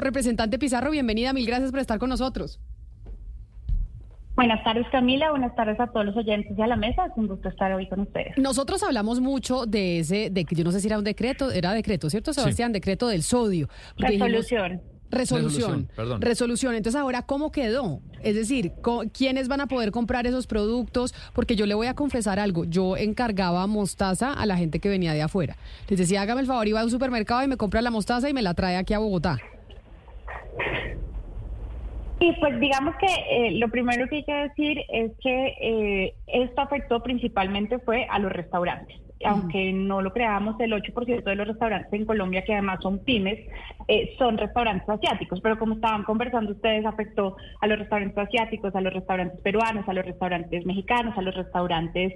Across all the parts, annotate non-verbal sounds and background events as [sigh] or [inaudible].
Representante Pizarro, bienvenida. Mil gracias por estar con nosotros. Buenas tardes Camila, buenas tardes a todos los oyentes y a la mesa, es un gusto estar hoy con ustedes. Nosotros hablamos mucho de ese, de que yo no sé si era un decreto, era decreto, ¿cierto Sebastián? Decreto del sodio. Resolución. Resolución. Resolución, Resolución. Entonces, ahora, ¿cómo quedó? Es decir, ¿quiénes van a poder comprar esos productos? Porque yo le voy a confesar algo. Yo encargaba mostaza a la gente que venía de afuera. Les decía, hágame el favor, iba a un supermercado y me compra la mostaza y me la trae aquí a Bogotá. Y pues digamos que eh, lo primero que hay que decir es que eh, esto afectó principalmente fue a los restaurantes. Aunque no lo creamos, el 8% de los restaurantes en Colombia, que además son pymes, eh, son restaurantes asiáticos. Pero como estaban conversando ustedes, afectó a los restaurantes asiáticos, a los restaurantes peruanos, a los restaurantes mexicanos, a los restaurantes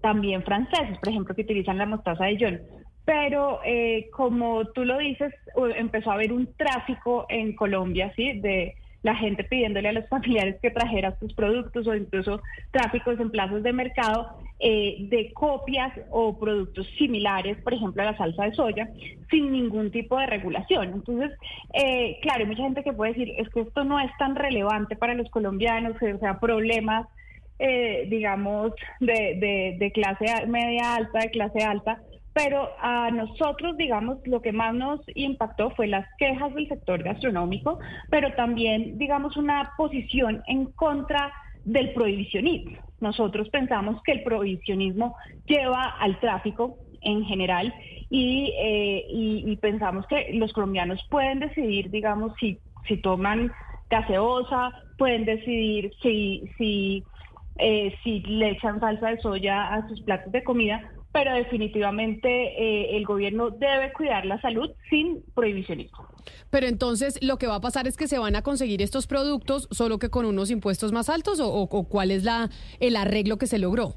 también franceses, por ejemplo, que utilizan la mostaza de John pero eh, como tú lo dices, empezó a haber un tráfico en Colombia, ¿sí? De la gente pidiéndole a los [laughs] familiares que trajera sus productos o incluso tráficos en plazas de mercado eh, de copias o productos similares, por ejemplo, a la salsa de soya, sin ningún tipo de regulación. Entonces, eh, claro, hay mucha gente que puede decir, es que esto no es tan relevante para los colombianos, o sea, problemas, digamos, de, de clase media alta, de clase alta, pero a nosotros, digamos, lo que más nos impactó fue las quejas del sector gastronómico, pero también, digamos, una posición en contra del prohibicionismo. Nosotros pensamos que el prohibicionismo lleva al tráfico en general y, eh, pensamos que los colombianos pueden decidir, digamos, si, si toman gaseosa, pueden decidir si, si, eh, si le echan salsa de soya a sus platos de comida, pero definitivamente eh, el gobierno debe cuidar la salud sin prohibicionismo. Pero entonces lo que va a pasar es que se van a conseguir estos productos solo que con unos impuestos más altos o, cuál es la el arreglo que se logró.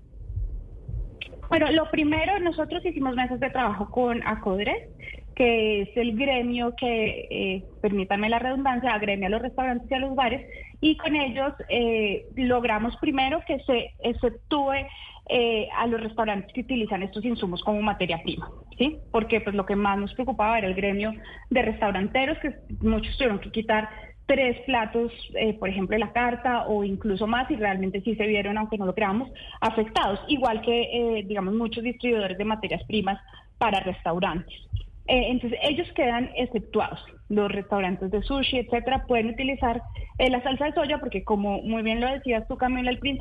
Bueno, lo primero, nosotros hicimos meses de trabajo con ACODRES, que es el gremio que, eh, permítanme la redundancia, agremia a los restaurantes y a los bares, y con ellos eh, logramos primero que se exceptúe eh, a los restaurantes que utilizan estos insumos como materia prima, ¿sí? Porque pues lo que más nos preocupaba era el gremio de restauranteros, que muchos tuvieron que quitar tres platos, eh, por ejemplo, la carta o incluso más, y realmente sí se vieron, aunque no lo creamos, afectados, igual que, eh, digamos, muchos distribuidores de materias primas para restaurantes. entonces, ellos quedan exceptuados. Los restaurantes de sushi, etcétera, pueden utilizar la salsa de soya porque, como muy bien lo decías tú, Camila, al principio,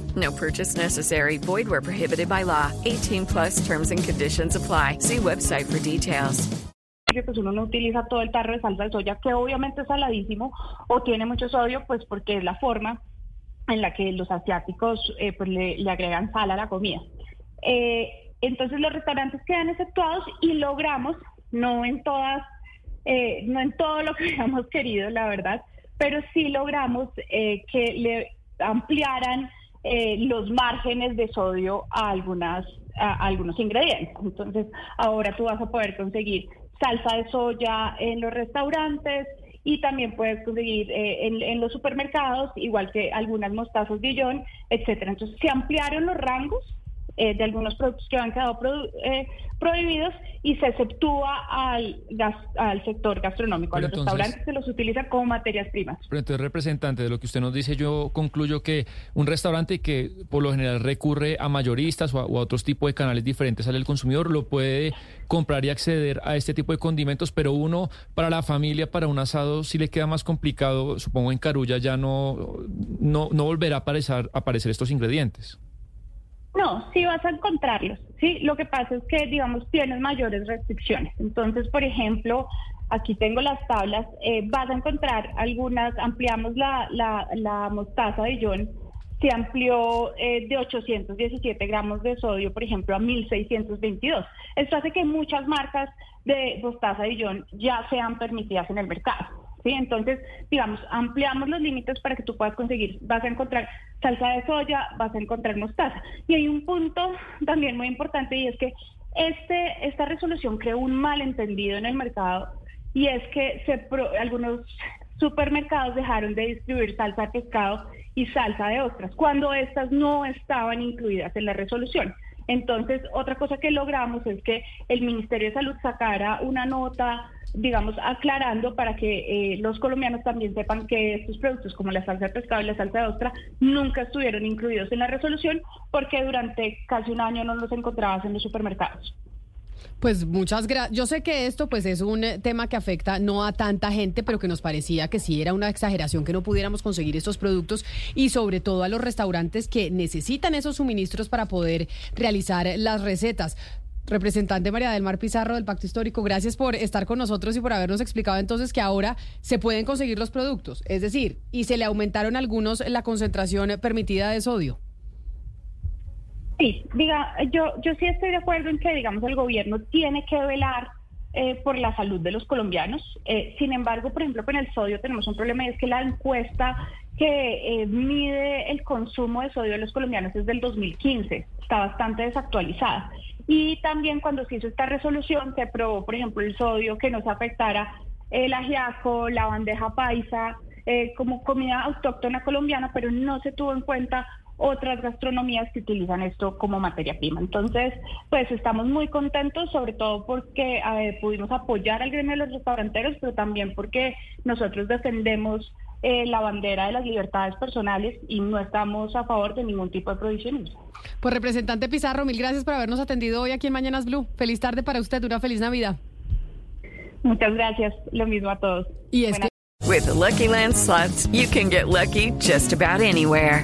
No purchase necessary. Void where prohibited by law. 18 plus terms and conditions apply. See website for details. Pues uno no utiliza todo el tarro de salsa de soya, que obviamente es saladísimo o tiene mucho sodio, pues porque es la forma en la que los asiáticos eh, pues le, agregan sal a la comida. Eh, entonces los restaurantes quedan exceptuados y logramos, no en todas, eh, no en todo lo que [laughs] habíamos querido, la verdad, pero sí logramos que le ampliaran eh, los márgenes de sodio a, algunas, a, algunos ingredientes. Entonces, ahora tú vas a poder conseguir salsa de soya en los restaurantes y también puedes conseguir eh, en, los supermercados, igual que algunas mostazas Dijon, etcétera. Entonces, se ampliaron los rangos eh, de algunos productos que han quedado eh, prohibidos y se exceptúa al, al sector gastronómico, a los restaurantes se los utiliza como materias primas. Pero entonces, representante, de lo que usted nos dice, yo concluyo que un restaurante que por lo general recurre a mayoristas o a, otros tipos de canales diferentes al consumidor lo puede comprar y acceder a este tipo de condimentos, pero uno para la familia, para un asado, si le queda más complicado, supongo en Carulla ya no, no, no volverá a aparecer, a aparecer estos ingredientes. No, sí vas a encontrarlos, sí. Lo que pasa es que, digamos, tienes mayores restricciones. Entonces, por ejemplo, aquí tengo las tablas, eh, vas a encontrar algunas, ampliamos la, la, la mostaza de John, se amplió eh, de 817 gramos de sodio, por ejemplo, a 1622. Esto hace que muchas marcas de mostaza de John ya sean permitidas en el mercado. ¿Sí? Entonces, digamos, ampliamos los límites para que tú puedas conseguir, vas a encontrar salsa de soya, vas a encontrar mostaza. Y hay un punto también muy importante y es que este, esta resolución creó un malentendido en el mercado y es que algunos supermercados dejaron de distribuir salsa de pescado y salsa de ostras, cuando estas no estaban incluidas en la resolución. Entonces, otra cosa que logramos es que el Ministerio de Salud sacara una nota digamos, aclarando para que eh, los colombianos también sepan que estos productos como la salsa de pescado y la salsa de ostra nunca estuvieron incluidos en la resolución porque durante casi un año no los encontrabas en los supermercados. Pues muchas gracias. Yo sé que esto pues es un eh, tema que afecta no a tanta gente, pero que nos parecía que sí era una exageración que no pudiéramos conseguir estos productos y sobre todo a los restaurantes que necesitan esos suministros para poder realizar las recetas. Representante María del Mar Pizarro del Pacto Histórico, gracias por estar con nosotros y por habernos explicado entonces que ahora se pueden conseguir los productos, es decir, y se le aumentaron algunos la concentración permitida de sodio. Sí, diga, yo, yo sí estoy de acuerdo en que, digamos, el gobierno tiene que velar eh, por la salud de los colombianos. Eh, sin embargo, por ejemplo, con el sodio tenemos un problema y es que la encuesta que eh, mide el consumo de sodio de los colombianos es del 2015, está bastante desactualizada. Y también cuando se hizo esta resolución se probó, por ejemplo, el sodio que nos afectara el ajiaco, la bandeja paisa, eh, como comida autóctona colombiana, pero no se tuvo en cuenta otras gastronomías que utilizan esto como materia prima. Entonces, pues estamos muy contentos, sobre todo porque eh, pudimos apoyar al gremio de los restauranteros, pero también porque nosotros defendemos eh, la bandera de las libertades personales y no estamos a favor de ningún tipo de prohibicionismo. Pues representante Pizarro, mil gracias por habernos atendido hoy aquí en Mañanas Blue. Feliz tarde para usted, una feliz Navidad. Muchas gracias, lo mismo a todos. Y es que... With Lucky Land slots, you can get lucky just about anywhere.